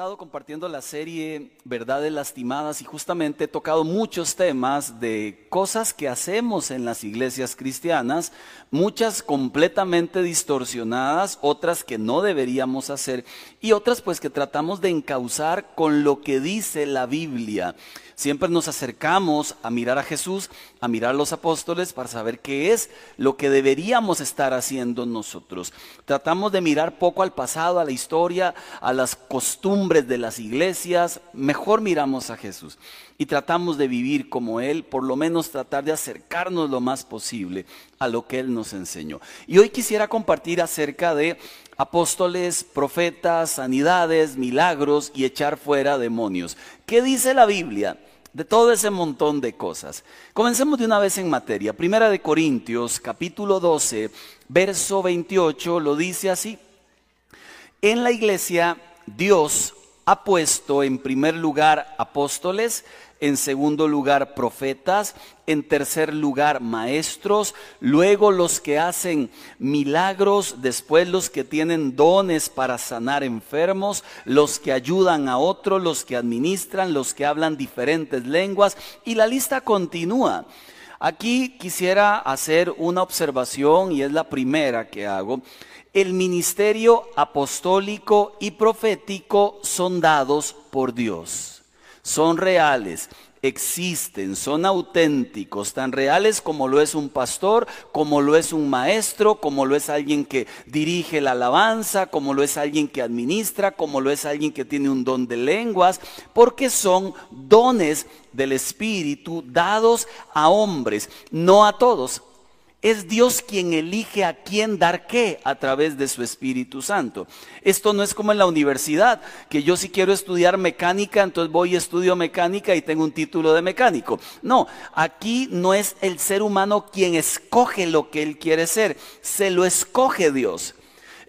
estado compartiendo la serie Verdades Lastimadas y justamente he tocado muchos temas de cosas que hacemos en las iglesias cristianas, muchas completamente distorsionadas, otras que no deberíamos hacer y otras pues que tratamos de encauzar con lo que dice la Biblia. Siempre nos acercamos a mirar a Jesús, a mirar a los apóstoles para saber qué es lo que deberíamos estar haciendo nosotros. Tratamos de mirar poco al pasado, a la historia, a las costumbres de las iglesias. Mejor miramos a Jesús y tratamos de vivir como Él, por lo menos tratar de acercarnos lo más posible a lo que Él nos enseñó. Y hoy quisiera compartir acerca de apóstoles, profetas, sanidades, milagros y echar fuera demonios. ¿Qué dice la Biblia? De todo ese montón de cosas. Comencemos de una vez en materia. Primera de Corintios, capítulo 12, verso 28, lo dice así. En la iglesia Dios ha puesto en primer lugar apóstoles, en segundo lugar profetas, en tercer lugar maestros, luego los que hacen milagros, después los que tienen dones para sanar enfermos, los que ayudan a otros, los que administran, los que hablan diferentes lenguas y la lista continúa. Aquí quisiera hacer una observación y es la primera que hago. El ministerio apostólico y profético son dados por Dios son reales, existen, son auténticos, tan reales como lo es un pastor, como lo es un maestro, como lo es alguien que dirige la alabanza, como lo es alguien que administra, como lo es alguien que tiene un don de lenguas, porque son dones del Espíritu dados a hombres, no a todos. Es Dios quien elige a quién dar qué a través de su Espíritu Santo. Esto no es como en la universidad, que yo si quiero estudiar mecánica, entonces voy y estudio mecánica y tengo un título de mecánico. No, aquí no es el ser humano quien escoge lo que él quiere ser, se lo escoge Dios.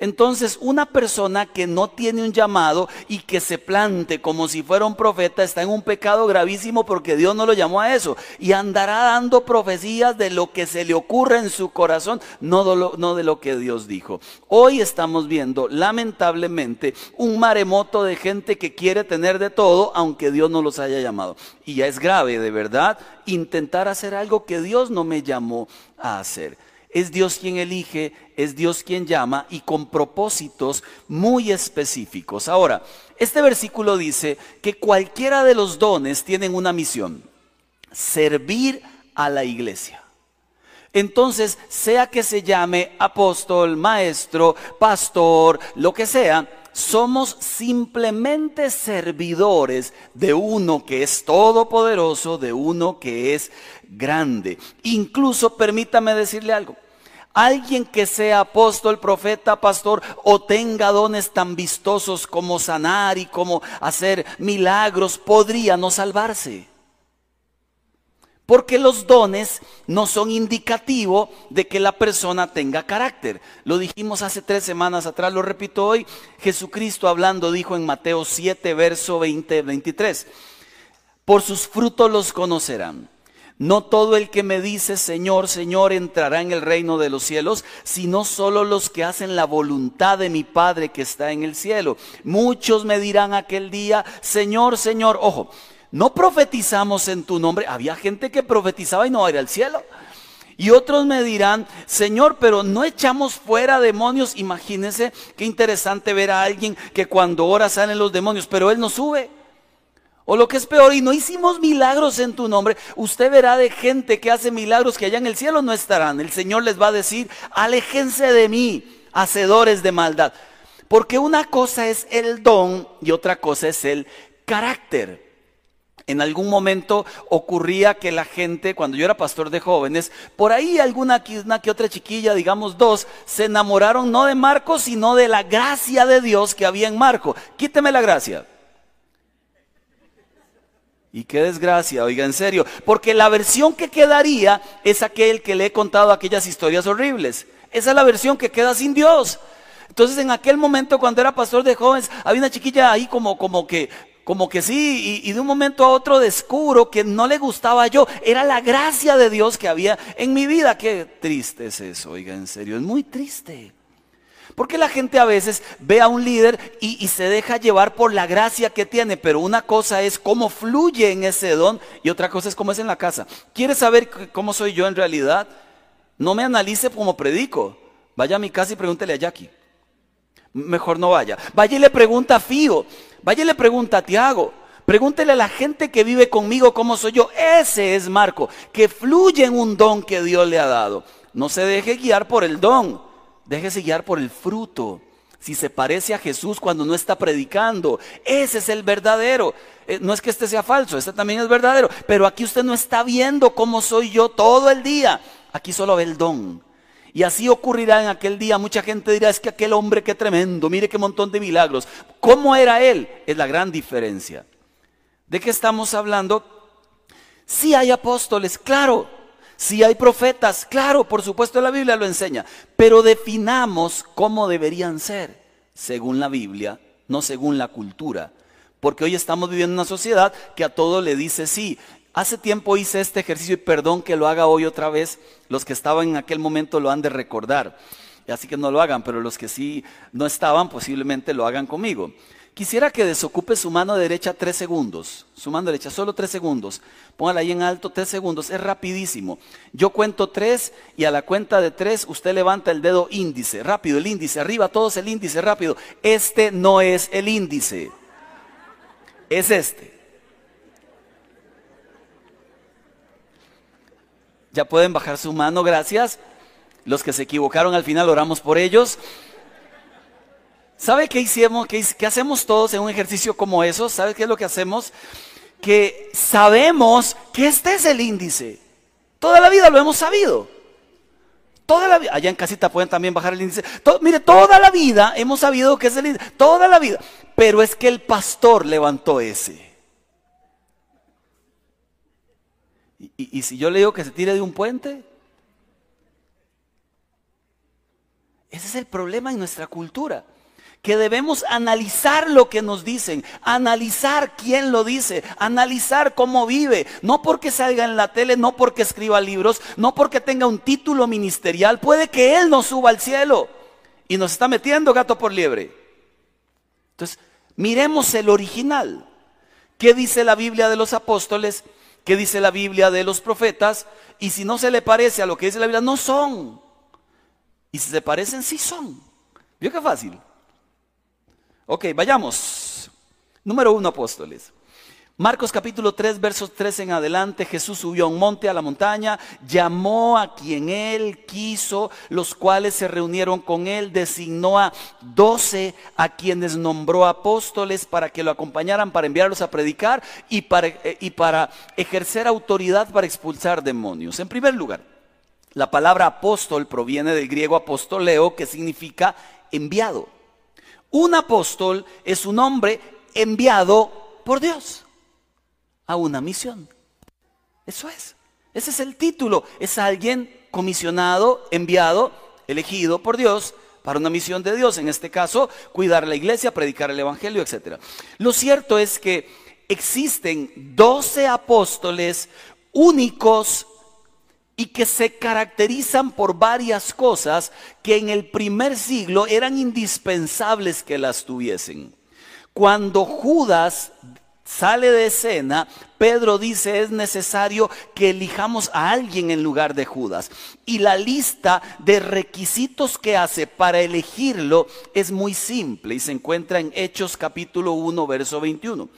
Entonces, una persona que no tiene un llamado y que se plante como si fuera un profeta está en un pecado gravísimo porque Dios no lo llamó a eso. Y andará dando profecías de lo que se le ocurre en su corazón, no de lo, no de lo que Dios dijo. Hoy estamos viendo, lamentablemente, un maremoto de gente que quiere tener de todo, aunque Dios no los haya llamado. Y ya es grave, de verdad, intentar hacer algo que Dios no me llamó a hacer. Es Dios quien elige, es Dios quien llama y con propósitos muy específicos. Ahora, este versículo dice que cualquiera de los dones tienen una misión, servir a la iglesia. Entonces, sea que se llame apóstol, maestro, pastor, lo que sea, somos simplemente servidores de uno que es todopoderoso, de uno que es grande. Incluso permítame decirle algo. Alguien que sea apóstol, profeta, pastor o tenga dones tan vistosos como sanar y como hacer milagros, podría no salvarse. Porque los dones no son indicativo de que la persona tenga carácter. Lo dijimos hace tres semanas atrás, lo repito hoy. Jesucristo hablando dijo en Mateo 7, verso 20, 23. Por sus frutos los conocerán. No todo el que me dice Señor, Señor entrará en el reino de los cielos, sino solo los que hacen la voluntad de mi Padre que está en el cielo. Muchos me dirán aquel día, Señor, Señor, ojo, no profetizamos en tu nombre. Había gente que profetizaba y no era al cielo. Y otros me dirán, Señor, pero no echamos fuera demonios. Imagínense qué interesante ver a alguien que cuando ora salen los demonios, pero él no sube. O lo que es peor, y no hicimos milagros en tu nombre, usted verá de gente que hace milagros que allá en el cielo no estarán. El Señor les va a decir, aléjense de mí, hacedores de maldad. Porque una cosa es el don y otra cosa es el carácter. En algún momento ocurría que la gente, cuando yo era pastor de jóvenes, por ahí alguna una que otra chiquilla, digamos dos, se enamoraron no de Marco, sino de la gracia de Dios que había en Marco. Quíteme la gracia. Y qué desgracia, oiga, en serio, porque la versión que quedaría es aquel que le he contado aquellas historias horribles. Esa es la versión que queda sin Dios. Entonces en aquel momento cuando era pastor de jóvenes, había una chiquilla ahí como, como que, como que sí, y, y, de un momento a otro descubro que no le gustaba yo. Era la gracia de Dios que había en mi vida. Qué triste es eso, oiga, en serio, es muy triste. Porque la gente a veces ve a un líder y, se deja llevar por la gracia que tiene, pero una cosa es cómo fluye en ese don y otra cosa es cómo es en la casa. ¿Quieres saber cómo soy yo en realidad? No me analice como predico. Vaya a mi casa y pregúntele a Jackie. Mejor no vaya. Vaya y le pregunta a Fío. Vaya y le pregunta a Tiago. Pregúntele a la gente que vive conmigo cómo soy yo. Ese es Marco, que fluye en un don que Dios le ha dado. No se deje guiar por el don Déjese guiar por el fruto. Si se parece a Jesús cuando no está predicando, ese es el verdadero. Eh, no es que este sea falso, este también es verdadero. Pero aquí usted no está viendo cómo soy yo todo el día. Aquí solo ve el don. Y así ocurrirá en aquel día. Mucha gente dirá, es que aquel hombre qué tremendo, mire qué montón de milagros. ¿Cómo era él? Es la gran diferencia. ¿De qué estamos hablando? Si hay apóstoles, claro. Si hay profetas, claro, por supuesto la Biblia lo enseña, pero definamos cómo deberían ser, según la Biblia, no según la cultura. Porque hoy estamos viviendo en una sociedad que a todo le dice sí. Hace tiempo hice este ejercicio y perdón que lo haga hoy otra vez. Los que estaban en aquel momento lo han de recordar. Así que no lo hagan, pero los que sí no estaban posiblemente lo hagan conmigo. Quisiera que desocupe su mano derecha tres segundos. Su mano derecha, solo tres segundos. Póngala ahí en alto tres segundos. Es rapidísimo. Yo cuento tres y a la cuenta de tres usted levanta el dedo índice. Rápido, el índice. Arriba todos el índice, rápido. Este no es el índice. Es este. Ya pueden bajar su mano, gracias. Los que se equivocaron al final oramos por ellos. ¿Sabe qué hicimos? ¿Qué, hacemos todos en un ejercicio como eso? ¿Sabe qué es lo que hacemos? Que sabemos que este es el índice. Toda la vida lo hemos sabido. Toda la vida, allá en casita pueden también bajar el índice. mire, toda la vida hemos sabido que es el índice. Toda la vida. Pero es que el pastor levantó ese. y si yo le digo que se tire de un puente, ese es el problema en nuestra cultura que debemos analizar lo que nos dicen, analizar quién lo dice, analizar cómo vive, no porque salga en la tele, no porque escriba libros, no porque tenga un título ministerial, puede que él no suba al cielo y nos está metiendo gato por liebre. Entonces, miremos el original. ¿Qué dice la Biblia de los apóstoles? ¿Qué dice la Biblia de los profetas? Y si no se le parece a lo que dice la Biblia, no son. Y si se parecen, sí son. ¿Vio qué fácil? Ok, vayamos. Número uno, apóstoles. Marcos capítulo 3, versos 3 en adelante, Jesús subió a un monte, a la montaña, llamó a quien él quiso, los cuales se reunieron con él, designó a doce a quienes nombró apóstoles para que lo acompañaran, para enviarlos a predicar y para, eh, y para ejercer autoridad para expulsar demonios. En primer lugar, la palabra apóstol proviene del griego apostoleo, que significa enviado. Un apóstol es un hombre enviado por Dios a una misión. Eso es. Ese es el título. Es alguien comisionado, enviado, elegido por Dios para una misión de Dios. En este caso, cuidar la iglesia, predicar el evangelio, etc. Lo cierto es que existen doce apóstoles únicos y que se caracterizan por varias cosas que en el primer siglo eran indispensables que las tuviesen. Cuando Judas sale de escena, Pedro dice es necesario que elijamos a alguien en lugar de Judas. Y la lista de requisitos que hace para elegirlo es muy simple y se encuentra en Hechos capítulo 1, verso 21.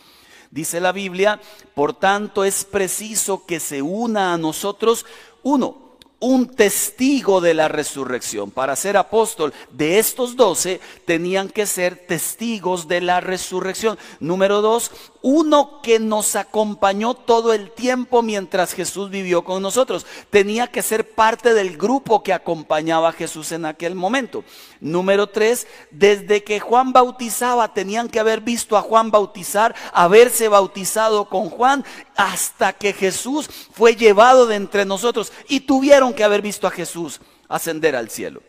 Dice la Biblia, por tanto es preciso que se una a nosotros uno, un testigo de la resurrección. Para ser apóstol de estos doce tenían que ser testigos de la resurrección. Número dos, uno que nos acompañó todo el tiempo mientras Jesús vivió con nosotros. Tenía que ser parte del grupo que acompañaba a Jesús en aquel momento. Número tres, desde que Juan bautizaba, tenían que haber visto a Juan bautizar, haberse bautizado con Juan, hasta que Jesús fue llevado de entre nosotros y tuvieron que haber visto a Jesús ascender al cielo.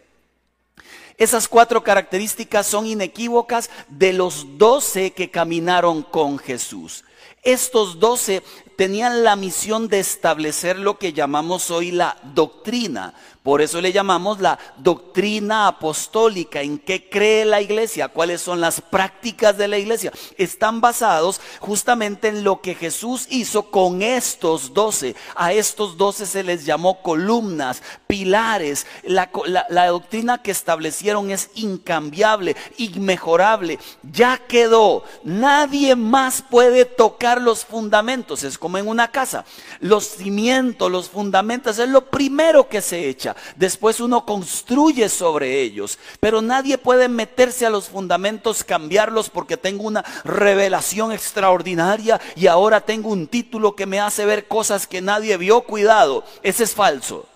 Esas cuatro características son inequívocas de los doce que caminaron con Jesús. Estos doce tenían la misión de establecer lo que llamamos hoy la doctrina. Por eso le llamamos la doctrina apostólica, en qué cree la iglesia, cuáles son las prácticas de la iglesia. Están basados justamente en lo que Jesús hizo con estos doce. A estos doce se les llamó columnas, pilares. La, la doctrina que establecieron es incambiable, inmejorable. Ya quedó. Nadie más puede tocar los fundamentos. Es como en una casa. Los cimientos, los fundamentos es lo primero que se echa. Después uno construye sobre ellos. Pero nadie puede meterse a los fundamentos, cambiarlos porque tengo una revelación extraordinaria y ahora tengo un título que me hace ver cosas que nadie vio. Cuidado, ese es falso.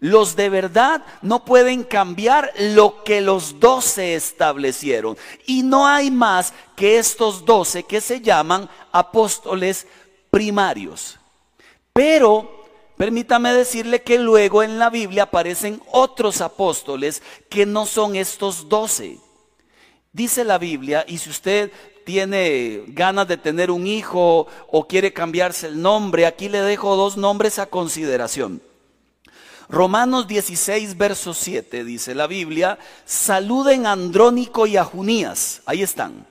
Los de verdad no pueden cambiar lo que los doce establecieron. Y no hay más que estos doce que se llaman apóstoles primarios. Pero Permítame decirle que luego en la Biblia aparecen otros apóstoles que no son estos doce. Dice la Biblia, y si usted tiene ganas de tener un hijo o quiere cambiarse el nombre, aquí le dejo dos nombres a consideración. Romanos 16, verso 7 dice la Biblia, saluden a Andrónico y a Junías, ahí están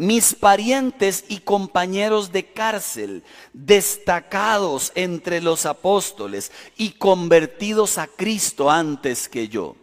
mis parientes y compañeros de cárcel, destacados entre los apóstoles y convertidos a Cristo antes que yo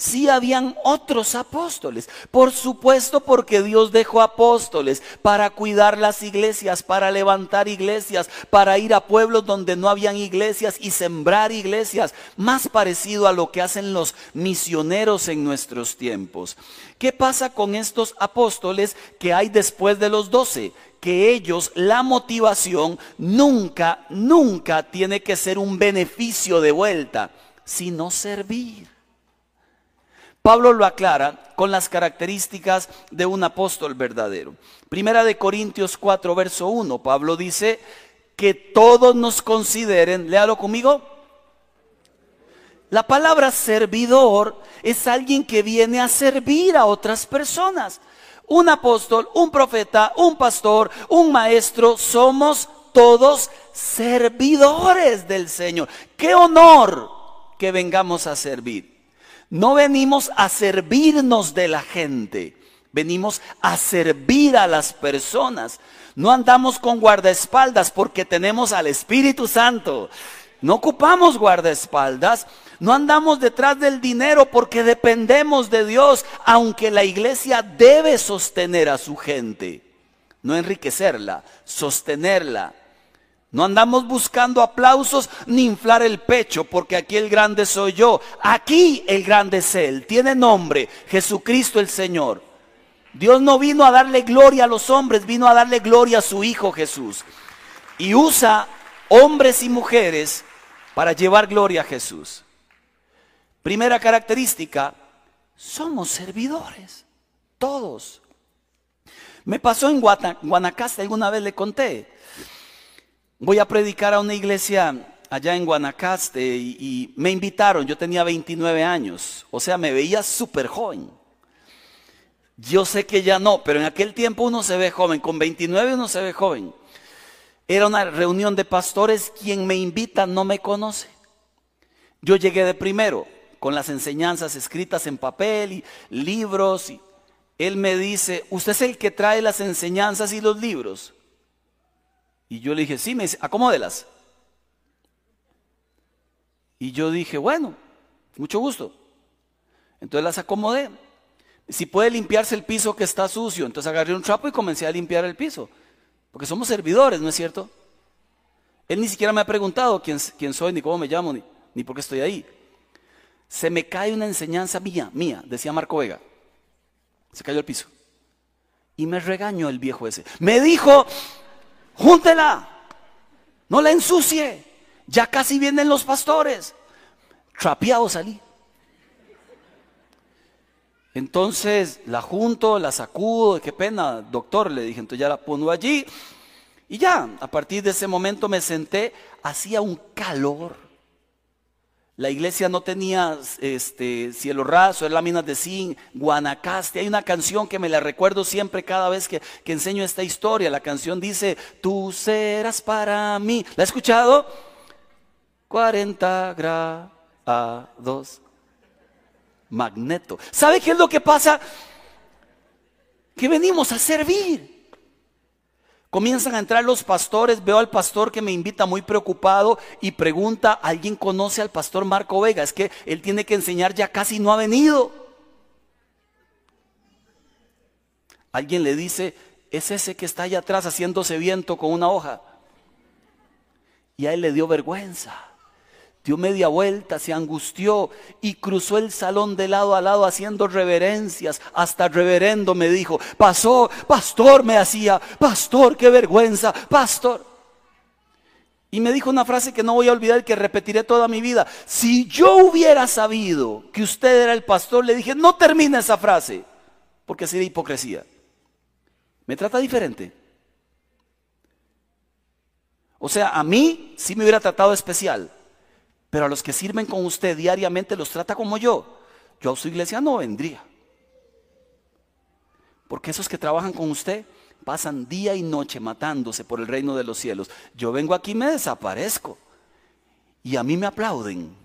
sí habían otros apóstoles. Por supuesto porque Dios dejó apóstoles para cuidar las iglesias, para levantar iglesias, para ir a pueblos donde no habían iglesias y sembrar iglesias, más parecido a lo que hacen los misioneros en nuestros tiempos. ¿Qué pasa con estos apóstoles que hay después de los doce? que ellos, la motivación nunca, nunca tiene que ser un beneficio de vuelta, sino servir. Pablo lo aclara con las características de un apóstol verdadero. Primera de Corintios 4, verso 1, Pablo dice que todos nos consideren, léalo conmigo, la palabra servidor es alguien que viene a servir a otras personas. Un apóstol, un profeta, un pastor, un maestro, somos todos servidores del Señor. Qué honor que vengamos a servir. No venimos a servirnos de la gente, venimos a servir a las personas. No andamos con guardaespaldas porque tenemos al Espíritu Santo. No ocupamos guardaespaldas. No andamos detrás del dinero porque dependemos de Dios, aunque la iglesia debe sostener a su gente. No enriquecerla, sostenerla, no andamos buscando aplausos ni inflar el pecho, porque aquí el grande soy yo. Aquí el grande es Él. Tiene nombre, Jesucristo el Señor. Dios no vino a darle gloria a los hombres, vino a darle gloria a su Hijo Jesús. Y usa hombres y mujeres para llevar gloria a Jesús. Primera característica, somos servidores, todos. Me pasó en Guanacaste, alguna vez le conté voy a predicar a una iglesia allá en Guanacaste y, me invitaron, yo tenía 29 años, o sea, me veía súper joven. Yo sé que ya no, pero en aquel tiempo uno se ve joven, con 29 uno se ve joven. Era una reunión de pastores, quien me invita no me conoce. Yo llegué de primero, con las enseñanzas escritas en papel y libros. Y él me dice, ¿usted es el que trae las enseñanzas y los libros? Y yo le dije, sí, me dice, acomódelas. Y yo dije, bueno, mucho gusto. Entonces las acomodé. Si puede limpiarse el piso que está sucio, entonces agarré un trapo y comencé a limpiar el piso. Porque somos servidores, ¿no es cierto? Él ni siquiera me ha preguntado quién, quién soy, ni cómo me llamo, ni, ni por qué estoy ahí. Se me cae una enseñanza mía, mía, decía Marco Vega. Se cayó el piso. Y me regañó el viejo ese. Me dijo, júntela, no la ensucie, ya casi vienen los pastores. Trapeado salí. Entonces la junto, la sacudo, qué pena, doctor, le dije, entonces ya la pongo allí. Y ya, a partir de ese momento me senté, hacía un calor la iglesia no tenía este, cielo raso, láminas de zinc, Guanacaste. Hay una canción que me la recuerdo siempre cada vez que, que enseño esta historia. La canción dice, tú serás para mí. ¿La has escuchado? 40 grados. Magneto. ¿Sabe qué es lo que pasa? Que venimos a servir. Comienzan a entrar los pastores, veo al pastor que me invita muy preocupado y pregunta, ¿alguien conoce al pastor Marco Vega? Es que él tiene que enseñar, ya casi no ha venido. Alguien le dice, es ese que está allá atrás haciéndose viento con una hoja. Y a él le dio vergüenza dio media vuelta, se angustió y cruzó el salón de lado a lado haciendo reverencias. Hasta reverendo me dijo, pasó, pastor me hacía, pastor, qué vergüenza, pastor. Y me dijo una frase que no voy a olvidar que repetiré toda mi vida. Si yo hubiera sabido que usted era el pastor, le dije, no termine esa frase, porque sería hipocresía. ¿Me trata diferente? O sea, a mí sí me hubiera tratado especial. Pero a los que sirven con usted diariamente los trata como yo. Yo a su iglesia no vendría. Porque esos que trabajan con usted pasan día y noche matándose por el reino de los cielos. Yo vengo aquí y me desaparezco. Y a mí me aplauden.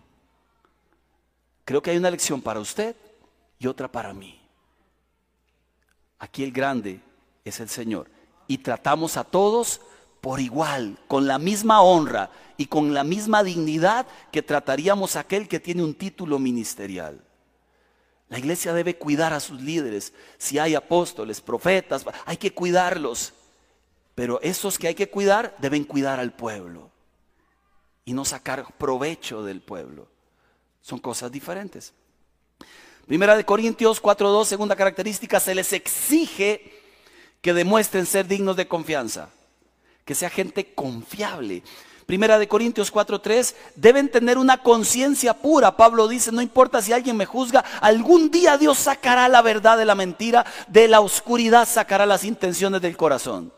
Creo que hay una lección para usted y otra para mí. Aquí el grande es el Señor. Y tratamos a todos por igual, con la misma honra y con la misma dignidad que trataríamos a aquel que tiene un título ministerial. La iglesia debe cuidar a sus líderes. Si hay apóstoles, profetas, hay que cuidarlos. Pero esos que hay que cuidar deben cuidar al pueblo y no sacar provecho del pueblo. Son cosas diferentes. Primera de Corintios 4.2, segunda característica, se les exige que demuestren ser dignos de confianza que sea gente confiable. Primera de Corintios 4:3, deben tener una conciencia pura. Pablo dice, no importa si alguien me juzga, algún día Dios sacará la verdad de la mentira, de la oscuridad sacará las intenciones del corazón.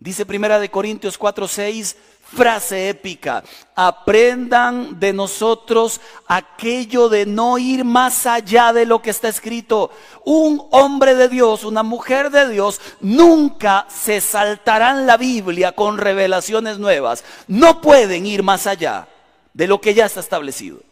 Dice Primera de Corintios 4:6, frase épica, aprendan de nosotros aquello de no ir más allá de lo que está escrito. Un hombre de Dios, una mujer de Dios, nunca se saltarán la Biblia con revelaciones nuevas. No pueden ir más allá de lo que ya está establecido.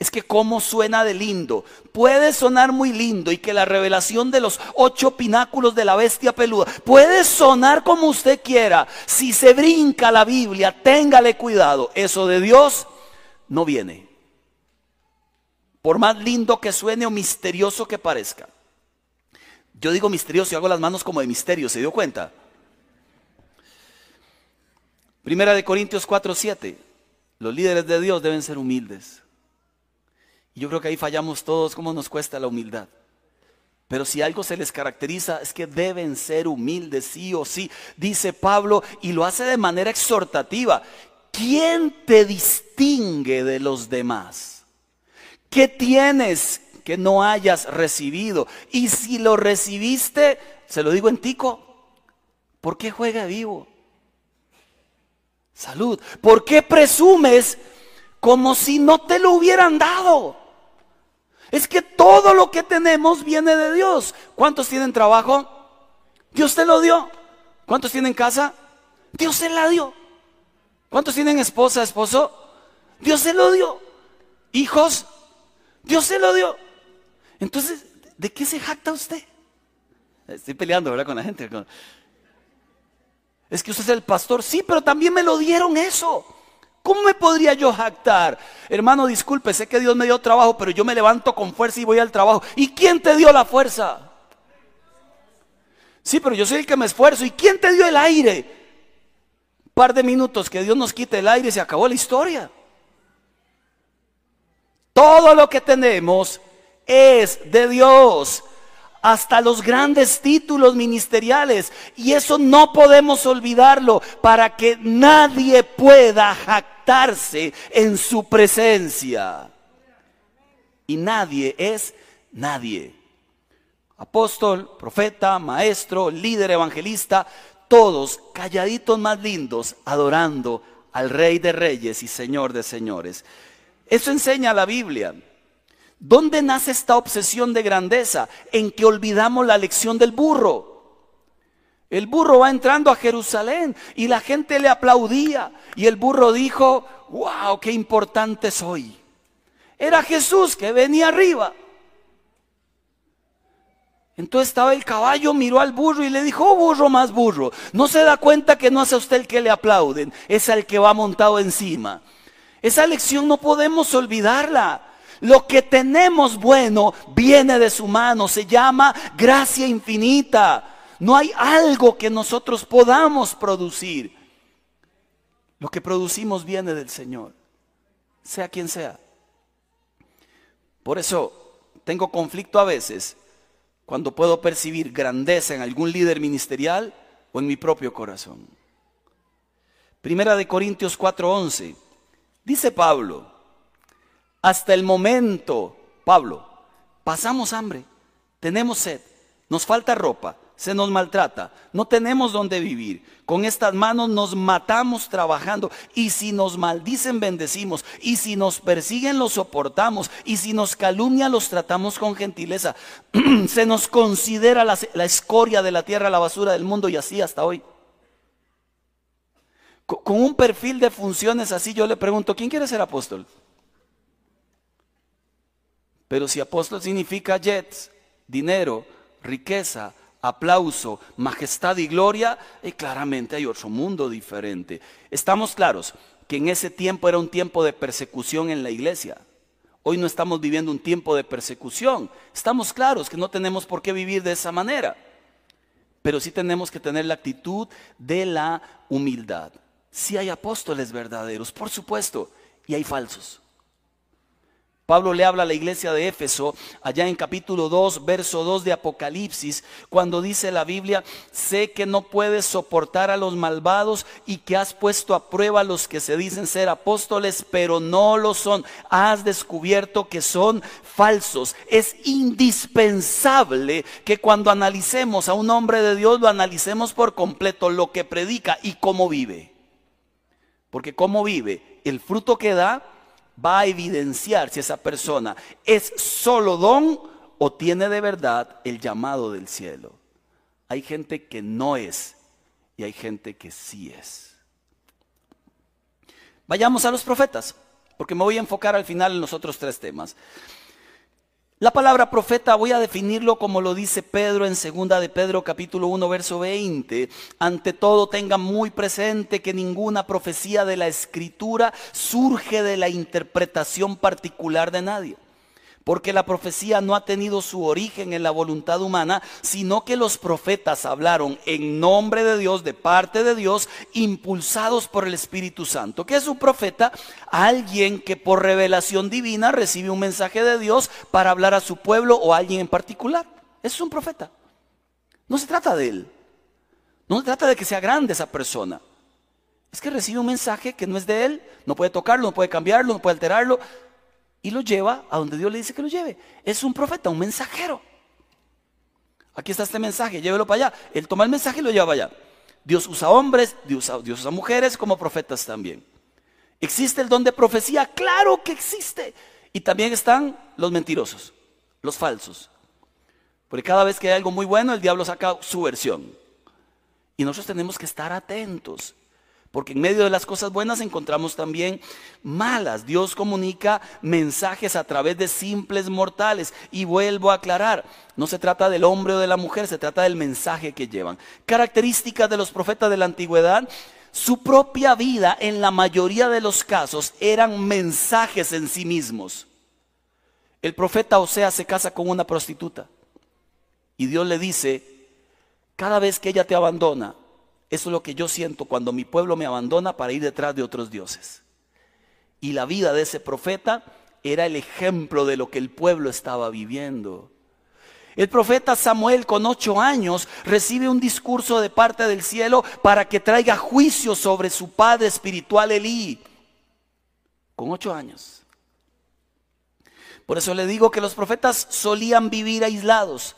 Es que cómo suena de lindo. Puede sonar muy lindo y que la revelación de los ocho pináculos de la bestia peluda puede sonar como usted quiera. Si se brinca la Biblia, téngale cuidado. Eso de Dios no viene. Por más lindo que suene o misterioso que parezca. Yo digo misterioso y hago las manos como de misterio, ¿se dio cuenta? Primera de Corintios 4, 7. Los líderes de Dios deben ser humildes. Yo creo que ahí fallamos todos, cómo nos cuesta la humildad. Pero si algo se les caracteriza es que deben ser humildes, sí o sí, dice Pablo, y lo hace de manera exhortativa. ¿Quién te distingue de los demás? ¿Qué tienes que no hayas recibido? Y si lo recibiste, se lo digo en tico, ¿por qué juega vivo? Salud. ¿Por qué presumes como si no te lo hubieran dado? Es que todo lo que tenemos viene de Dios. ¿Cuántos tienen trabajo? Dios te lo dio. ¿Cuántos tienen casa? Dios se la dio. ¿Cuántos tienen esposa, esposo? Dios se lo dio. Hijos, Dios se lo dio. Entonces, ¿de qué se jacta usted? Estoy peleando, ¿verdad? Con la gente. Es que usted es el pastor. Sí, pero también me lo dieron eso. ¿Cómo me podría yo jactar? Hermano, disculpe, sé que Dios me dio trabajo, pero yo me levanto con fuerza y voy al trabajo. ¿Y quién te dio la fuerza? Sí, pero yo soy el que me esfuerzo. ¿Y quién te dio el aire? Un par de minutos que Dios nos quite el aire y se acabó la historia. Todo lo que tenemos es de Dios hasta los grandes títulos ministeriales. Y eso no podemos olvidarlo para que nadie pueda jactarse en su presencia. Y nadie es nadie. Apóstol, profeta, maestro, líder evangelista, todos calladitos más lindos, adorando al Rey de Reyes y Señor de Señores. Eso enseña la Biblia. ¿Dónde nace esta obsesión de grandeza? En que olvidamos la lección del burro. El burro va entrando a Jerusalén y la gente le aplaudía. Y el burro dijo, wow, qué importante soy. Era Jesús que venía arriba. Entonces estaba el caballo, miró al burro y le dijo, oh burro más burro, no se da cuenta que no a usted el que le aplauden, es al que va montado encima. Esa lección no podemos olvidarla. Lo que tenemos bueno viene de su mano, se llama gracia infinita. No hay algo que nosotros podamos producir. Lo que producimos viene del Señor, sea quien sea. Por eso tengo conflicto a veces cuando puedo percibir grandeza en algún líder ministerial o en mi propio corazón. Primera de Corintios 4:11. Dice Pablo, hasta el momento, Pablo, pasamos hambre, tenemos sed, nos falta ropa, se nos maltrata, no tenemos donde vivir. Con estas manos nos matamos trabajando y si nos maldicen bendecimos y si nos persiguen los soportamos y si nos calumnian los tratamos con gentileza. se nos considera la, escoria de la tierra, la basura del mundo y así hasta hoy. Con un perfil de funciones así yo le pregunto, ¿quién quiere ser apóstol? Pero si apóstol significa jets, dinero, riqueza, aplauso, majestad y gloria, y claramente hay otro mundo diferente. Estamos claros que en ese tiempo era un tiempo de persecución en la iglesia. Hoy no estamos viviendo un tiempo de persecución. Estamos claros que no tenemos por qué vivir de esa manera. Pero sí tenemos que tener la actitud de la humildad. Si hay apóstoles verdaderos, por supuesto, y hay falsos. Pablo le habla a la iglesia de Éfeso, allá en capítulo 2, verso 2 de Apocalipsis, cuando dice la Biblia, sé que no puedes soportar a los malvados y que has puesto a prueba a los que se dicen ser apóstoles, pero no lo son. Has descubierto que son falsos. Es indispensable que cuando analicemos a un hombre de Dios, lo analicemos por completo, lo que predica y cómo vive. Porque cómo vive, el fruto que da, va a evidenciar si esa persona es solo don o tiene de verdad el llamado del cielo. Hay gente que no es y hay gente que sí es. Vayamos a los profetas, porque me voy a enfocar al final en los otros tres temas. La palabra profeta voy a definirlo como lo dice Pedro en segunda de Pedro capítulo 1 verso 20. Ante todo tengan muy presente que ninguna profecía de la escritura surge de la interpretación particular de nadie porque la profecía no ha tenido su origen en la voluntad humana, sino que los profetas hablaron en nombre de Dios, de parte de Dios, impulsados por el Espíritu Santo. ¿Qué es un profeta? Alguien que por revelación divina recibe un mensaje de Dios para hablar a su pueblo o a alguien en particular. Es un profeta. No se trata de él. No se trata de que sea grande esa persona. Es que recibe un mensaje que no es de él, no puede tocarlo, no puede cambiarlo, no puede alterarlo y lo lleva a donde Dios le dice que lo lleve. Es un profeta, un mensajero. Aquí está este mensaje, llévelo para allá. Él toma el mensaje y lo lleva para allá. Dios usa hombres, Dios usa, Dios usa mujeres como profetas también. ¿Existe el don de profecía? Claro que existe. Y también están los mentirosos, los falsos. Porque cada vez que hay algo muy bueno, el diablo saca su versión. Y nosotros tenemos que estar atentos. Porque en medio de las cosas buenas encontramos también malas. Dios comunica mensajes a través de simples mortales. Y vuelvo a aclarar, no se trata del hombre o de la mujer, se trata del mensaje que llevan. Características de los profetas de la antigüedad. Su propia vida en la mayoría de los casos eran mensajes en sí mismos. El profeta Osea se casa con una prostituta y Dios le dice, cada vez que ella te abandona, eso es lo que yo siento cuando mi pueblo me abandona para ir detrás de otros dioses. Y la vida de ese profeta era el ejemplo de lo que el pueblo estaba viviendo. El profeta Samuel con ocho años recibe un discurso de parte del cielo para que traiga juicio sobre su padre espiritual Elí. Con ocho años. Por eso le digo que los profetas solían vivir aislados,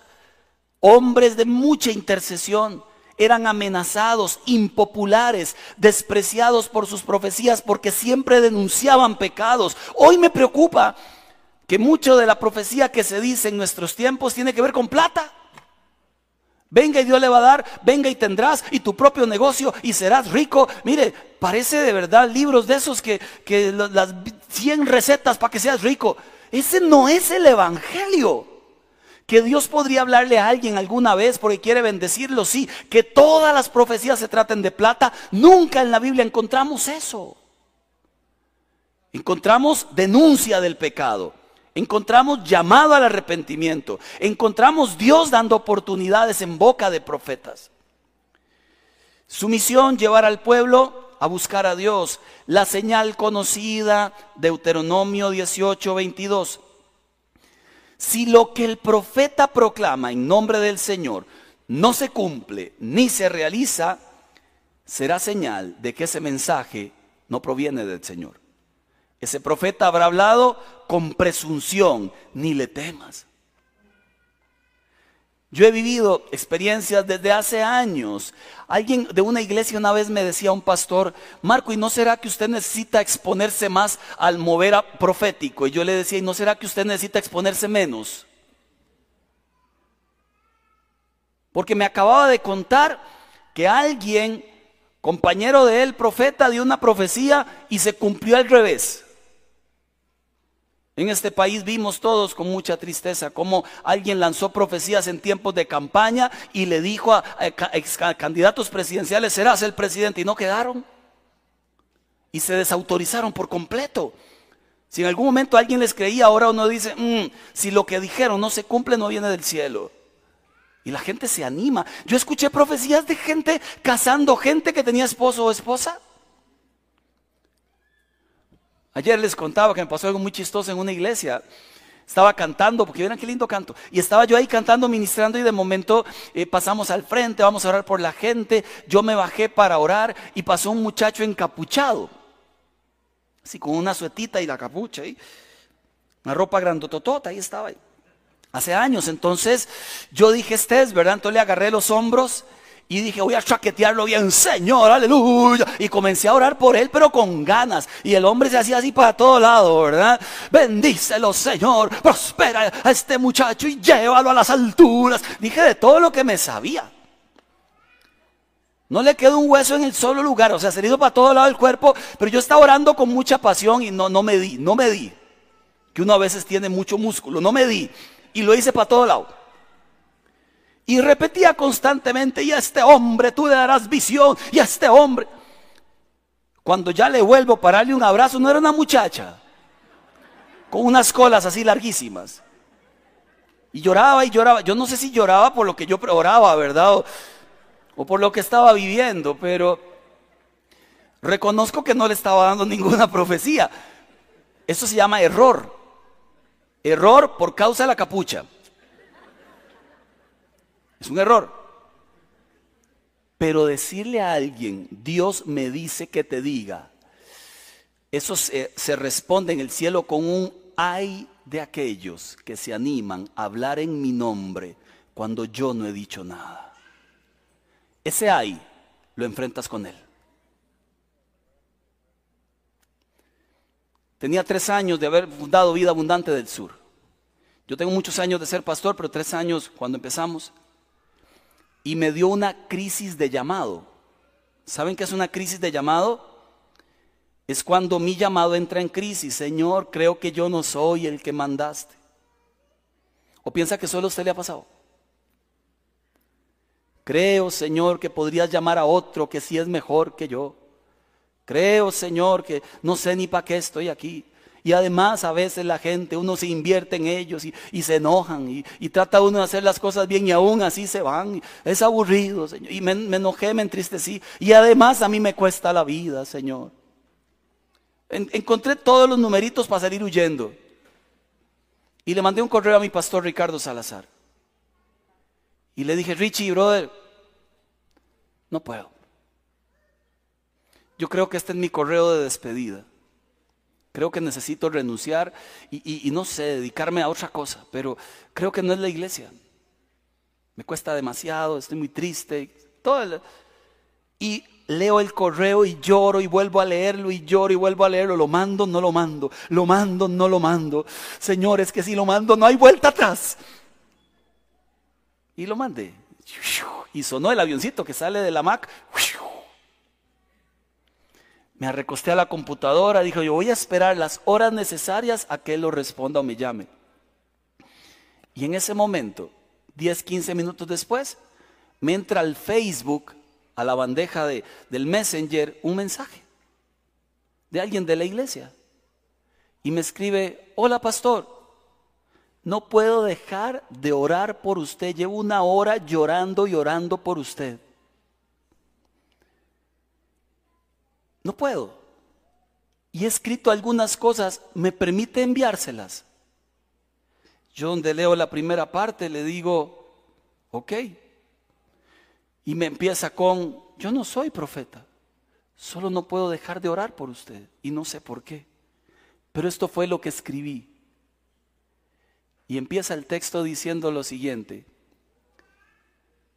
hombres de mucha intercesión, eran amenazados, impopulares, despreciados por sus profecías porque siempre denunciaban pecados. Hoy me preocupa que mucho de la profecía que se dice en nuestros tiempos tiene que ver con plata. Venga y Dios le va a dar, venga y tendrás y tu propio negocio y serás rico. Mire, parece de verdad libros de esos que, que las 100 recetas para que seas rico. Ese no es el Evangelio. Que Dios podría hablarle a alguien alguna vez porque quiere bendecirlo, sí. Que todas las profecías se traten de plata. Nunca en la Biblia encontramos eso. Encontramos denuncia del pecado. Encontramos llamado al arrepentimiento. Encontramos Dios dando oportunidades en boca de profetas. Su misión, llevar al pueblo a buscar a Dios. La señal conocida, Deuteronomio 18, 22. Si lo que el profeta proclama en nombre del Señor no se cumple ni se realiza, será señal de que ese mensaje no proviene del Señor. Ese profeta habrá hablado con presunción, ni le temas. Yo he vivido experiencias desde hace años. Alguien de una iglesia una vez me decía un pastor, Marco, ¿y no será que usted necesita exponerse más al mover profético? Y yo le decía, ¿y no será que usted necesita exponerse menos? Porque me acababa de contar que alguien, compañero de él, profeta, dio una profecía y se cumplió al revés. En este país vimos todos con mucha tristeza cómo alguien lanzó profecías en tiempos de campaña y le dijo a, candidatos presidenciales, serás el presidente, y no quedaron. Y se desautorizaron por completo. Si en algún momento alguien les creía, ahora uno dice, mm, si lo que dijeron no se cumple, no viene del cielo. Y la gente se anima. Yo escuché profecías de gente casando gente que tenía esposo o esposa. Ayer les contaba que me pasó algo muy chistoso en una iglesia. Estaba cantando, porque vieran qué lindo canto. Y estaba yo ahí cantando, ministrando, y de momento eh, pasamos al frente, vamos a orar por la gente. Yo me bajé para orar y pasó un muchacho encapuchado. Así con una suetita y la capucha ahí. Una ropa grandototota, ahí estaba. Hace años. Entonces yo dije, este es, ¿verdad? Entonces le agarré los hombros y dije, voy a chaquetearlo bien, Señor, aleluya. Y comencé a orar por él, pero con ganas. Y el hombre se hacía así para todo lado, ¿verdad? Bendícelo, Señor. Prospera a este muchacho y llévalo a las alturas. Dije de todo lo que me sabía. No le quedó un hueso en el solo lugar, o sea, se le para todo lado del cuerpo, pero yo estaba orando con mucha pasión y no, no me di, no me di. Que uno a veces tiene mucho músculo, no me di. Y lo hice para todo lado. Y repetía constantemente, y a este hombre tú le darás visión, y a este hombre. Cuando ya le vuelvo para darle un abrazo, no era una muchacha, con unas colas así larguísimas. Y lloraba y lloraba. Yo no sé si lloraba por lo que yo oraba, ¿verdad? O, o por lo que estaba viviendo, pero reconozco que no le estaba dando ninguna profecía. Eso se llama error. Error por causa de la capucha. Es un error. Pero decirle a alguien, Dios me dice que te diga, eso se, responde en el cielo con un ay de aquellos que se animan a hablar en mi nombre cuando yo no he dicho nada. Ese ay lo enfrentas con él. Tenía tres años de haber fundado Vida Abundante del Sur. Yo tengo muchos años de ser pastor, pero tres años cuando empezamos y me dio una crisis de llamado. ¿Saben qué es una crisis de llamado? Es cuando mi llamado entra en crisis. Señor, creo que yo no soy el que mandaste. ¿O piensa que solo a usted le ha pasado? Creo, Señor, que podrías llamar a otro que sí es mejor que yo. Creo, Señor, que no sé ni para qué estoy aquí. Y además a veces la gente, uno se invierte en ellos y, se enojan y, trata uno de hacer las cosas bien y aún así se van. Es aburrido, Señor. Y me, enojé, me entristecí. Y además a mí me cuesta la vida, Señor. encontré todos los numeritos para salir huyendo. Y le mandé un correo a mi pastor Ricardo Salazar. Y le dije, Richie, brother, no puedo. Yo creo que este es mi correo de despedida. Creo que necesito renunciar y, no sé, dedicarme a otra cosa, pero creo que no es la iglesia. Me cuesta demasiado, estoy muy triste. Todo Y leo el correo y lloro y vuelvo a leerlo y lloro y vuelvo a leerlo. Lo mando, no lo mando. Lo mando, no lo mando. Señores, que si lo mando no hay vuelta atrás. Y lo mandé. Y sonó el avioncito que sale de la Mac. Me recosté a la computadora, dijo, yo voy a esperar las horas necesarias a que él lo responda o me llame. Y en ese momento, 10, 15 minutos después, me entra al Facebook, a la bandeja de, del Messenger, un mensaje de alguien de la iglesia. Y me escribe, hola pastor, no puedo dejar de orar por usted. Llevo una hora llorando y orando por usted. No puedo. Y he escrito algunas cosas, ¿me permite enviárselas? Yo donde leo la primera parte le digo, ok. Y me empieza con, yo no soy profeta, solo no puedo dejar de orar por usted y no sé por qué. Pero esto fue lo que escribí. Y empieza el texto diciendo lo siguiente,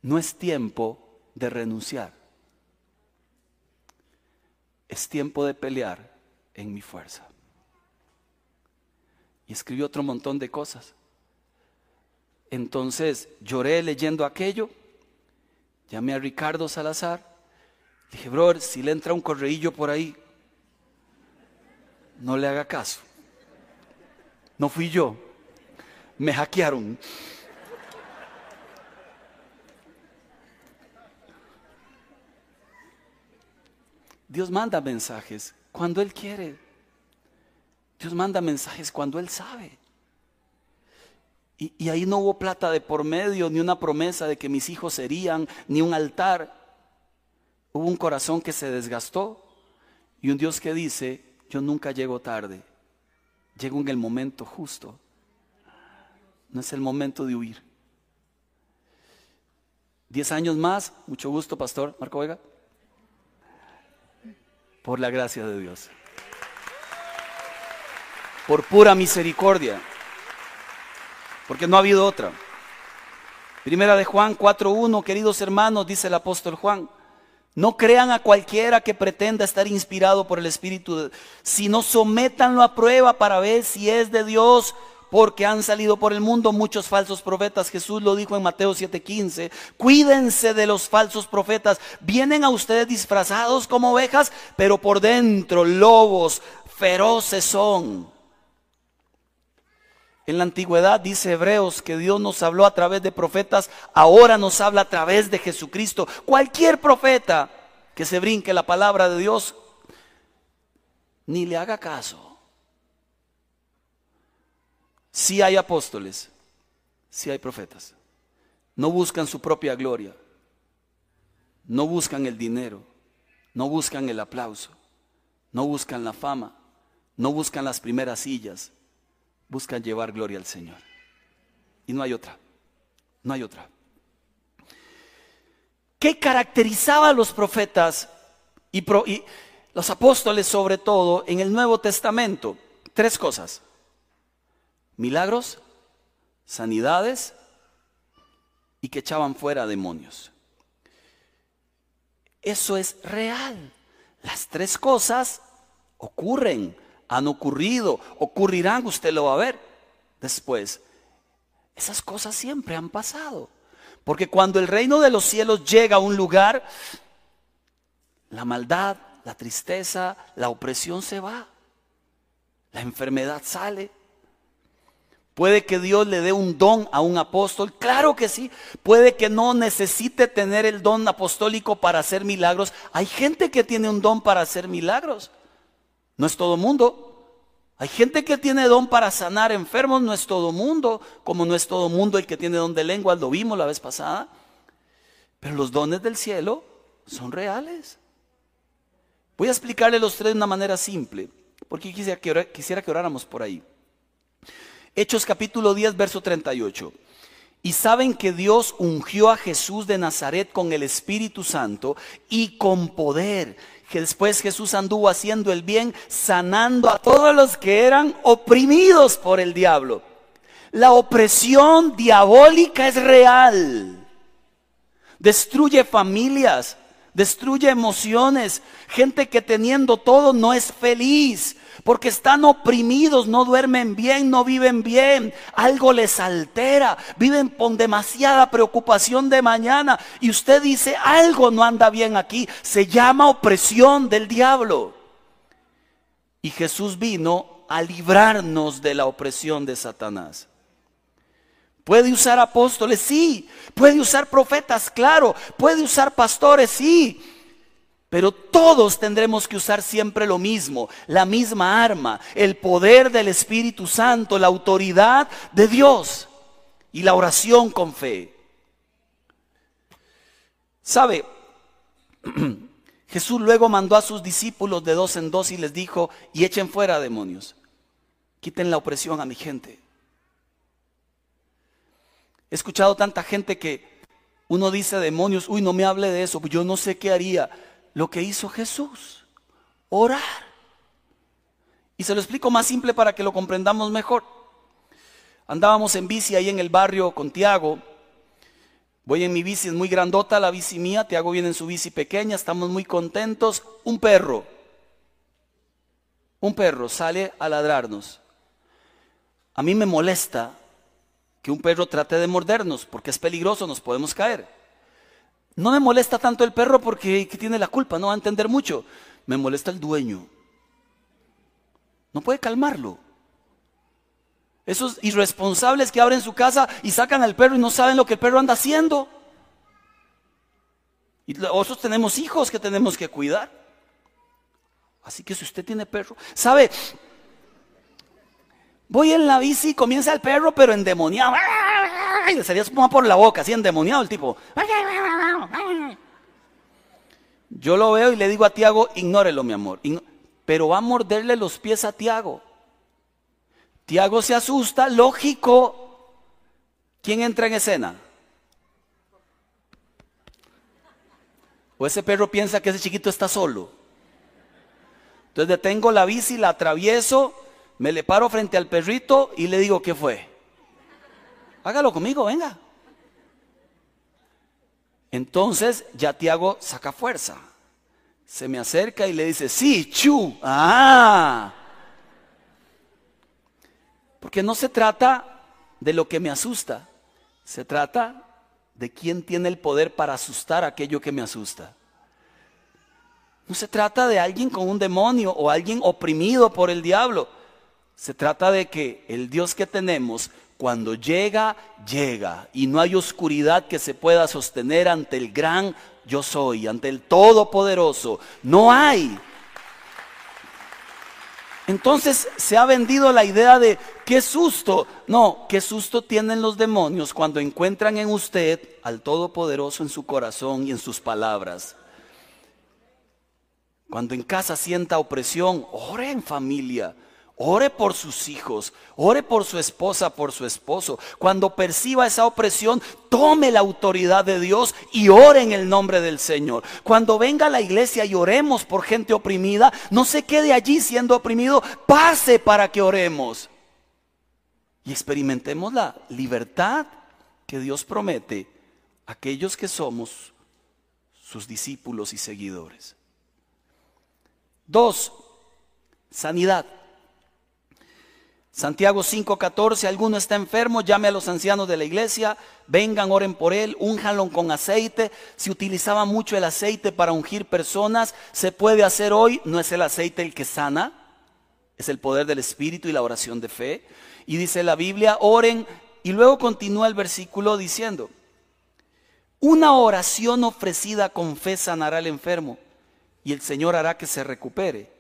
no es tiempo de renunciar, es tiempo de pelear en mi fuerza. Y escribió otro montón de cosas. Entonces lloré leyendo aquello, llamé a Ricardo Salazar, dije, brother, si le entra un correillo por ahí, no le haga caso. No fui yo, me hackearon. Dios manda mensajes cuando Él quiere. Dios manda mensajes cuando Él sabe. Y, ahí no hubo plata de por medio, ni una promesa de que mis hijos serían, ni un altar. Hubo un corazón que se desgastó y un Dios que dice, yo nunca llego tarde, llego en el momento justo. No es el momento de huir. Diez años más, mucho gusto, Pastor Marco Vega. Por la gracia de Dios. Por pura misericordia. Porque no ha habido otra. Primera de Juan 4.1, queridos hermanos, dice el apóstol Juan. No crean a cualquiera que pretenda estar inspirado por el Espíritu, sino sométanlo a prueba para ver si es de Dios, porque han salido por el mundo muchos falsos profetas. Jesús lo dijo en Mateo 7:15. Cuídense de los falsos profetas. Vienen a ustedes disfrazados como ovejas, pero por dentro lobos feroces son. En la antigüedad dice Hebreos que Dios nos habló a través de profetas, ahora nos habla a través de Jesucristo. Cualquier profeta que se brinque la palabra de Dios, ni le haga caso. Si hay apóstoles, si hay profetas. No buscan su propia gloria. No buscan el dinero. No buscan el aplauso. No buscan la fama. No buscan las primeras sillas. Buscan llevar gloria al Señor. Y no hay otra. No hay otra. ¿Qué caracterizaba a los profetas y, y los apóstoles sobre todo en el Nuevo Testamento? Tres cosas milagros, sanidades y que echaban fuera demonios. Eso es real. Las tres cosas ocurren, han ocurrido, ocurrirán, usted lo va a ver después. Esas cosas siempre han pasado. Porque cuando el reino de los cielos llega a un lugar, la maldad, la tristeza, la opresión se va. La enfermedad sale. Puede que Dios le dé un don a un apóstol, claro que sí. Puede que no necesite tener el don apostólico para hacer milagros. Hay gente que tiene un don para hacer milagros. No es todo mundo. Hay gente que tiene don para sanar enfermos, no es todo mundo, como no es todo mundo el que tiene don de lengua, lo vimos la vez pasada. Pero los dones del cielo son reales. Voy a explicarle los tres de una manera simple, porque quisiera que, quisiera que oráramos por ahí. Hechos capítulo 10, verso 38. Y saben que Dios ungió a Jesús de Nazaret con el Espíritu Santo y con poder. Que después Jesús anduvo haciendo el bien, sanando a todos los que eran oprimidos por el diablo. La opresión diabólica es real. Destruye familias, destruye emociones, gente que teniendo todo no es feliz, porque están oprimidos, no duermen bien, no viven bien, algo les altera, viven con demasiada preocupación de mañana y usted dice, algo no anda bien aquí, se llama opresión del diablo. Y Jesús vino a librarnos de la opresión de Satanás. Puede usar apóstoles, sí. Puede usar profetas, claro. Puede usar pastores, sí. Pero todos tendremos que usar siempre lo mismo, la misma arma, el poder del Espíritu Santo, la autoridad de Dios y la oración con fe. ¿Sabe? Jesús luego mandó a sus discípulos de dos en dos y les dijo, y echen fuera demonios, quiten la opresión a mi gente. He escuchado tanta gente que uno dice demonios, uy, no me hable de eso, yo no sé qué haría. Lo que hizo Jesús, orar. Y se lo explico más simple para que lo comprendamos mejor. Andábamos en bici ahí en el barrio con Tiago. Voy en mi bici, es muy grandota la bici mía. Tiago viene en su bici pequeña, estamos muy contentos. Un perro, un perro sale a ladrarnos. A mí me molesta que un perro trate de mordernos, porque es peligroso, nos podemos caer. No me molesta tanto el perro porque tiene la culpa, no va a entender mucho. Me molesta el dueño. No puede calmarlo. Esos irresponsables que abren su casa y sacan al perro y no saben lo que el perro anda haciendo. Y nosotros tenemos hijos que tenemos que cuidar. Así que si usted tiene perro, ¿sabe? Voy en la bici, comienza el perro, pero endemoniado. Y le salía espuma por la boca, así endemoniado el tipo. Yo lo veo y le digo a Tiago, ignórelo, mi amor. Pero va a morderle los pies a Tiago. Tiago se asusta, lógico. ¿Quién entra en escena? O ese perro piensa que ese chiquito está solo. Entonces detengo la bici, la atravieso me le paro frente al perrito y le digo, ¿qué fue? Hágalo conmigo, venga. Entonces ya Tiago saca fuerza. Se me acerca y le dice, sí, chu, ah. Porque no se trata de lo que me asusta, se trata de quién tiene el poder para asustar aquello que me asusta. No se trata de alguien con un demonio o alguien oprimido por el diablo. Se trata de que el Dios que tenemos, cuando llega, llega. Y no hay oscuridad que se pueda sostener ante el gran yo soy, ante el Todopoderoso. No hay. Entonces se ha vendido la idea de qué susto. No, qué susto tienen los demonios cuando encuentran en usted al Todopoderoso en su corazón y en sus palabras. Cuando en casa sienta opresión, ore en familia. Ore por sus hijos, ore por su esposa, por su esposo. Cuando perciba esa opresión, tome la autoridad de Dios y ore en el nombre del Señor. Cuando venga a la iglesia y oremos por gente oprimida, no se quede allí siendo oprimido, pase para que oremos. Y experimentemos la libertad que Dios promete a aquellos que somos sus discípulos y seguidores. Dos, sanidad. Santiago 5:14, alguno está enfermo, llame a los ancianos de la iglesia, vengan, oren por él, únjanlo con aceite. Si utilizaba mucho el aceite para ungir personas, se puede hacer hoy, no es el aceite el que sana, es el poder del Espíritu y la oración de fe. Y dice la Biblia, oren, y luego continúa el versículo diciendo, una oración ofrecida con fe sanará al enfermo, y el Señor hará que se recupere.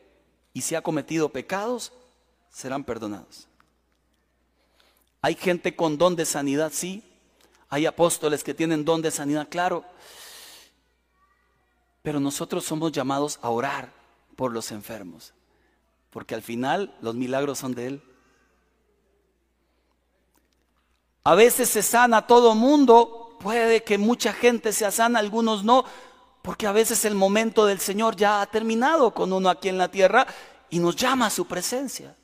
Y si ha cometido pecados, serán perdonados. Hay gente con don de sanidad, sí. Hay apóstoles que tienen don de sanidad, claro. Pero nosotros somos llamados a orar por los enfermos. Porque al final los milagros son de Él. A veces se sana todo mundo, puede que mucha gente sea sana, algunos no, porque a veces el momento del Señor ya ha terminado con uno aquí en la tierra y nos llama a su presencia.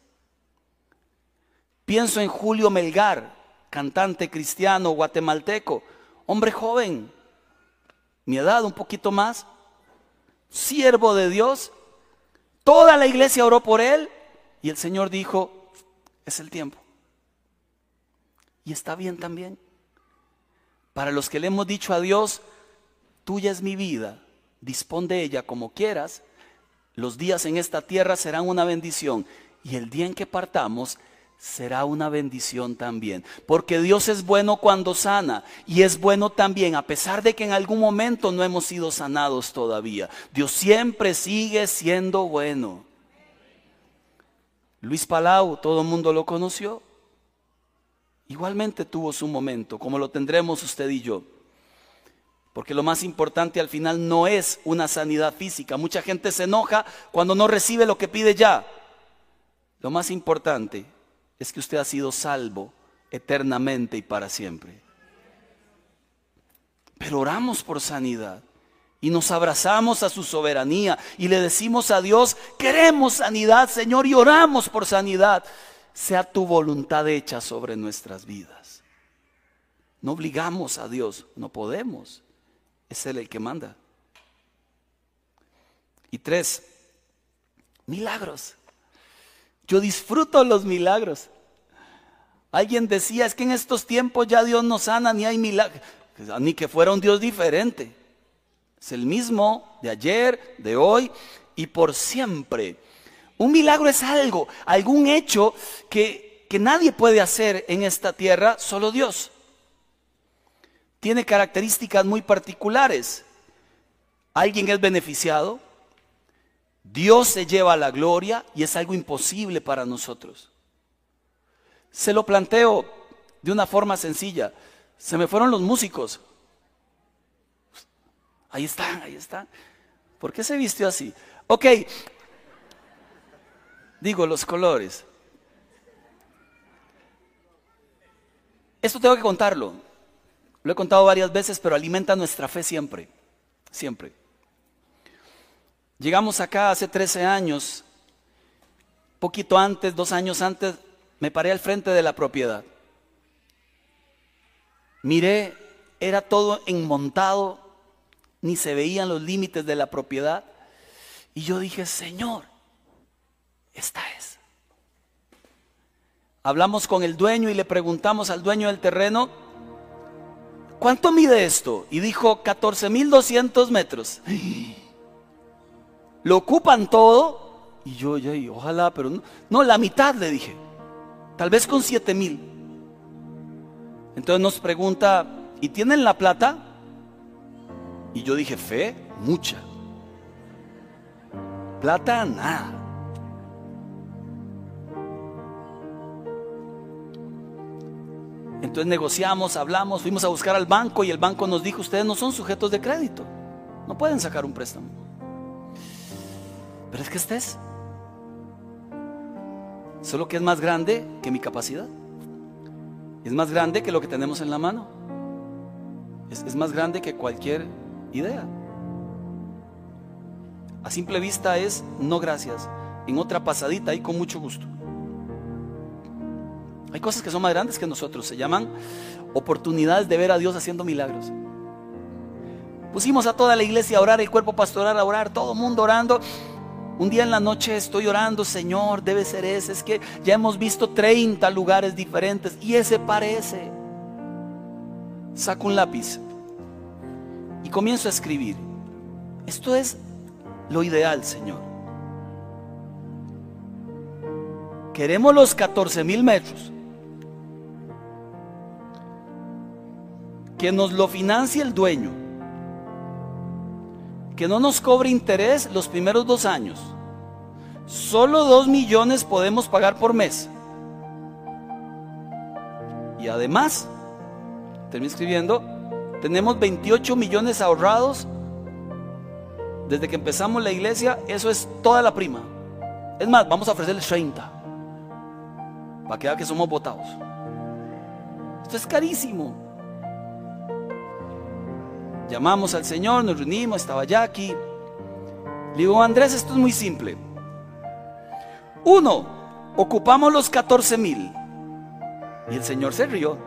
Pienso en Julio Melgar, cantante cristiano guatemalteco, hombre joven, mi edad un poquito más, siervo de Dios. Toda la iglesia oró por él y el Señor dijo, es el tiempo. Y está bien también. Para los que le hemos dicho a Dios, tuya es mi vida, dispón de ella como quieras, los días en esta tierra serán una bendición y el día en que partamos será una bendición también. Porque Dios es bueno cuando sana y es bueno también a pesar de que en algún momento no hemos sido sanados todavía. Dios siempre sigue siendo bueno. Luis Palau, todo el mundo lo conoció. Igualmente tuvo su momento, como lo tendremos usted y yo. Porque lo más importante al final no es una sanidad física. Mucha gente se enoja cuando no recibe lo que pide ya. Lo más importante es que usted ha sido salvo eternamente y para siempre. Pero oramos por sanidad y nos abrazamos a su soberanía y le decimos a Dios, queremos sanidad, Señor, y oramos por sanidad. Sea tu voluntad hecha sobre nuestras vidas. No obligamos a Dios, no podemos. Es Él el que manda. Y tres, milagros. Yo disfruto los milagros. Alguien decía, es que en estos tiempos ya Dios no sana ni hay milagros. Ni que fuera un Dios diferente. Es el mismo de ayer, de hoy y por siempre. Un milagro es algo, algún hecho que, que nadie puede hacer en esta tierra, solo Dios. Tiene características muy particulares. Alguien es beneficiado, Dios se lleva la gloria y es algo imposible para nosotros. Se lo planteo de una forma sencilla. Se me fueron los músicos. Ahí están, ahí están. ¿Por qué se vistió así? Ok. Digo, los colores. Esto tengo que contarlo. Lo he contado varias veces, pero alimenta nuestra fe siempre. Siempre. Llegamos acá hace 13 años, poquito antes, dos años antes, me paré al frente de la propiedad. Miré, era todo enmontado, ni se veían los límites de la propiedad. Y yo dije, Señor, esta es. Hablamos con el dueño y le preguntamos al dueño del terreno, ¿cuánto mide esto? Y dijo, 14.200 metros. lo ocupan todo. Y yo, ya, ojalá, pero no, no, la mitad le dije, tal vez con siete mil. Entonces nos pregunta, ¿y tienen la plata? Y yo dije, fe, mucha. Plata, nada. Entonces negociamos, hablamos, fuimos a buscar al banco y el banco nos dijo, ustedes no son sujetos de crédito, no pueden sacar un préstamo. Pero es que estés. Solo que es más grande que mi capacidad. Es más grande que lo que tenemos en la mano. Es, es más grande que cualquier idea. A simple vista es no gracias. En otra pasadita y con mucho gusto. Hay cosas que son más grandes que nosotros. Se llaman oportunidades de ver a Dios haciendo milagros. Pusimos a toda la iglesia a orar, el cuerpo pastoral a orar, todo el mundo orando. Un día en la noche estoy orando, Señor, debe ser ese. Es que ya hemos visto 30 lugares diferentes y ese parece. Saco un lápiz y comienzo a escribir. Esto es lo ideal, Señor. Queremos los 14 mil metros. Que nos lo financie el dueño que no nos cobre interés los primeros dos años. Solo dos millones podemos pagar por mes. Y además, termino escribiendo, tenemos 28 millones ahorrados desde que empezamos la iglesia. Eso es toda la prima. Es más, vamos a ofrecerles 30 para que vean que somos votados. Esto es carísimo. Llamamos al Señor, nos reunimos, estaba Jackie. Le digo, Andrés, esto es muy simple. Uno, ocupamos los 14 mil. Y el Señor se rió.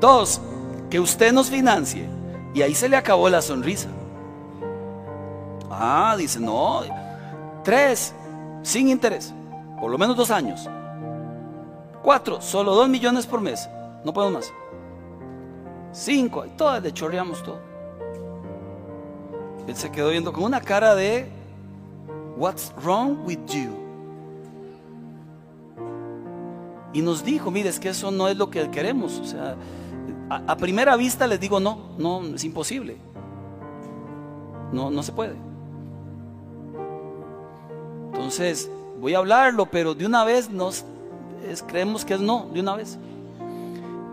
Dos, que usted nos financie. Y ahí se le acabó la sonrisa. Ah, dice, no. Tres, sin interés. Por lo menos dos años. Cuatro, solo dos millones por mes. No podemos más. Cinco, todas le chorreamos todo. Él se quedó viendo con una cara de What's wrong with you? Y nos dijo, mire, es que eso no es lo que queremos. O sea, a, primera vista les digo, no, no, es imposible. No, no se puede. Entonces, voy a hablarlo, pero de una vez nos creemos que es no, de una vez.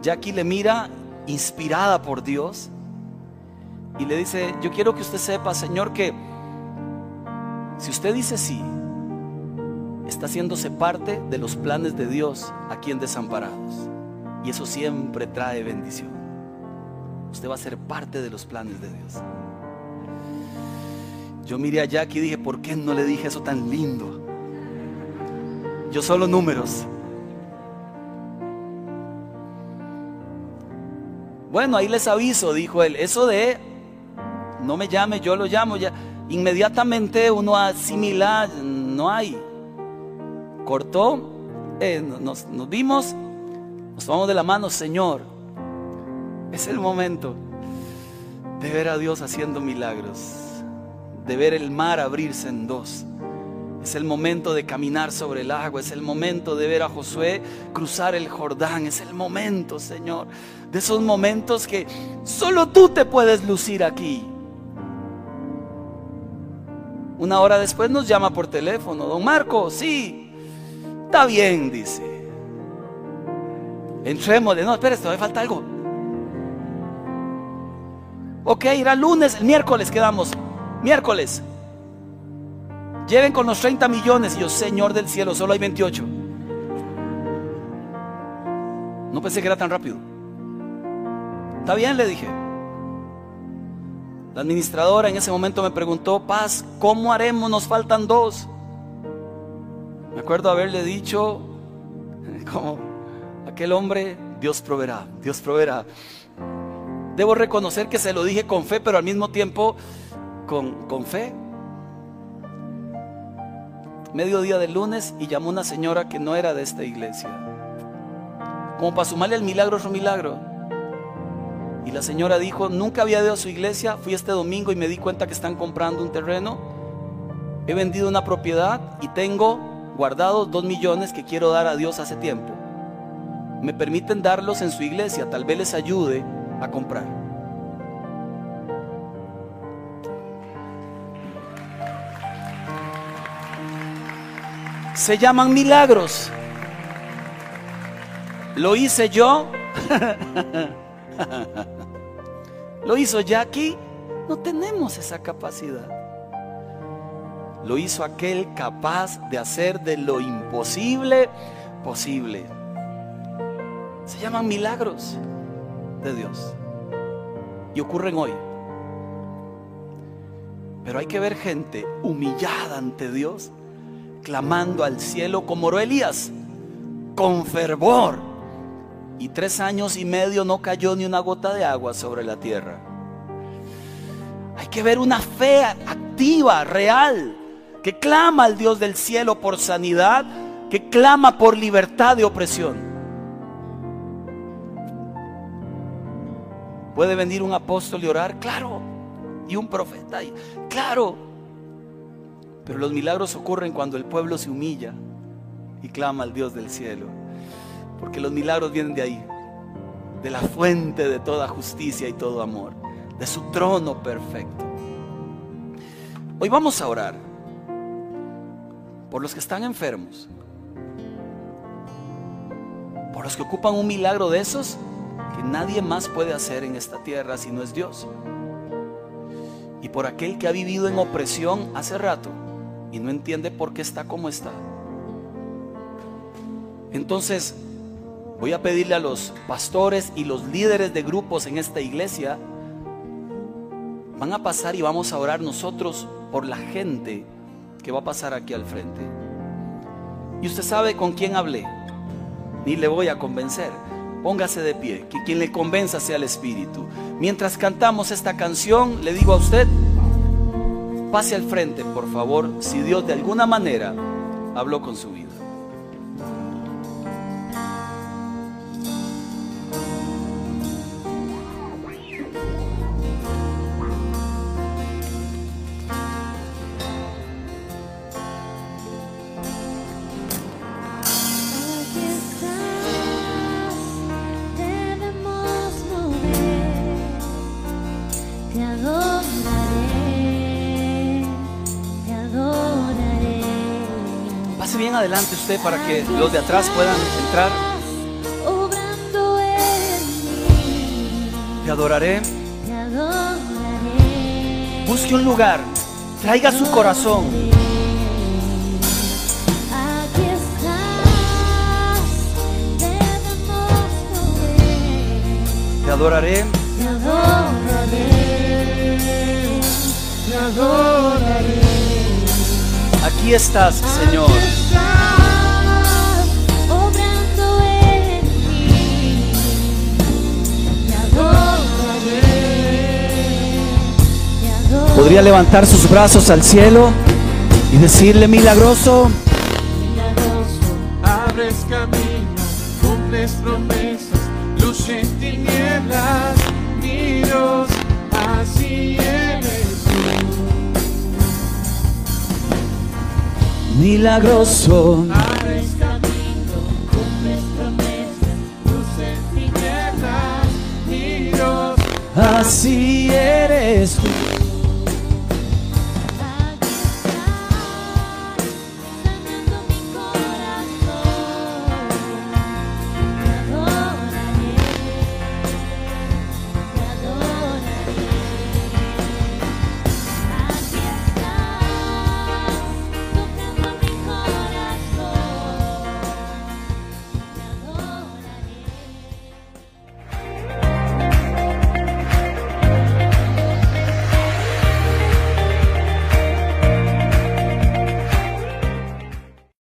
Jackie le mira inspirada por Dios y le dice, yo quiero que usted sepa, Señor, que si usted dice sí, está haciéndose parte de los planes de Dios aquí en Desamparados. Y eso siempre trae bendición. Usted va a ser parte de los planes de Dios. Yo miré a Jackie y dije, ¿por qué no le dije eso tan lindo? Yo solo números. Bueno, ahí les aviso, dijo él, eso de no me llame, yo lo llamo, ya inmediatamente uno asimila, no hay. Cortó, eh, nos, nos nos tomamos de la mano, Señor. Es el momento de ver a Dios haciendo milagros, de ver el mar abrirse en dos. Es el momento de caminar sobre el agua, es el momento de ver a Josué cruzar el Jordán, es el momento, Señor, de esos momentos que solo tú te puedes lucir aquí. Una hora después nos llama por teléfono, don Marco, sí, está bien, dice. Entrémosle, no, espérate, todavía falta algo. Ok, era lunes, el miércoles quedamos, miércoles. Lleven con los 30 millones. Y yo, Señor del cielo, solo hay 28. No pensé que era tan rápido. Está bien, le dije. La administradora en ese momento me preguntó, Paz, ¿cómo haremos? Nos faltan dos. Me acuerdo haberle dicho, como aquel hombre, Dios proveerá, Dios proveerá. Debo reconocer que se lo dije con fe, pero al mismo tiempo con, con fe mediodía del lunes y llamó una señora que no era de esta iglesia. Como para sumarle el milagro es un milagro. Y la señora dijo, nunca había ido a su iglesia, fui este domingo y me di cuenta que están comprando un terreno. He vendido una propiedad y tengo guardados dos millones que quiero dar a Dios hace tiempo. Me permiten darlos en su iglesia, tal vez les ayude a comprar. Se llaman milagros. Lo hice yo. Lo hizo Jackie. No tenemos esa capacidad. Lo hizo aquel capaz de hacer de lo imposible posible. Se llaman milagros de Dios. Y ocurren hoy. Pero hay que ver gente humillada ante Dios clamando al cielo como oró Elías, con fervor. Y tres años y medio no cayó ni una gota de agua sobre la tierra. Hay que ver una fe activa, real, que clama al Dios del cielo por sanidad, que clama por libertad de opresión. ¿Puede venir un apóstol y orar? Claro. Y un profeta. Claro. Pero los milagros ocurren cuando el pueblo se humilla y clama al Dios del cielo. Porque los milagros vienen de ahí, de la fuente de toda justicia y todo amor, de su trono perfecto. Hoy vamos a orar por los que están enfermos, por los que ocupan un milagro de esos que nadie más puede hacer en esta tierra si no es Dios. Y por aquel que ha vivido en opresión hace rato y no entiende por qué está como está. Entonces, voy a pedirle a los pastores y los líderes de grupos en esta iglesia, van a pasar y vamos a orar nosotros por la gente que va a pasar aquí al frente. Y usted sabe con quién hablé, ni le voy a convencer. Póngase de pie, que quien le convenza sea el Espíritu. Mientras cantamos esta canción, le digo a usted, pase al frente, por favor, si Dios de alguna manera habló con su vida. Usted para que los de atrás puedan entrar. Te adoraré. Busque un lugar. Traiga su corazón. Te adoraré. Te adoraré, te adoraré. Aquí estás, Señor. Podría levantar sus brazos al cielo y decirle milagroso. Milagroso, Abres camino, cumples promesas, luz en tinieblas, mi Dios, así eres tú. Milagroso. Abres camino, cumples promesas, luz en tinieblas, mi Dios, Así eres tú.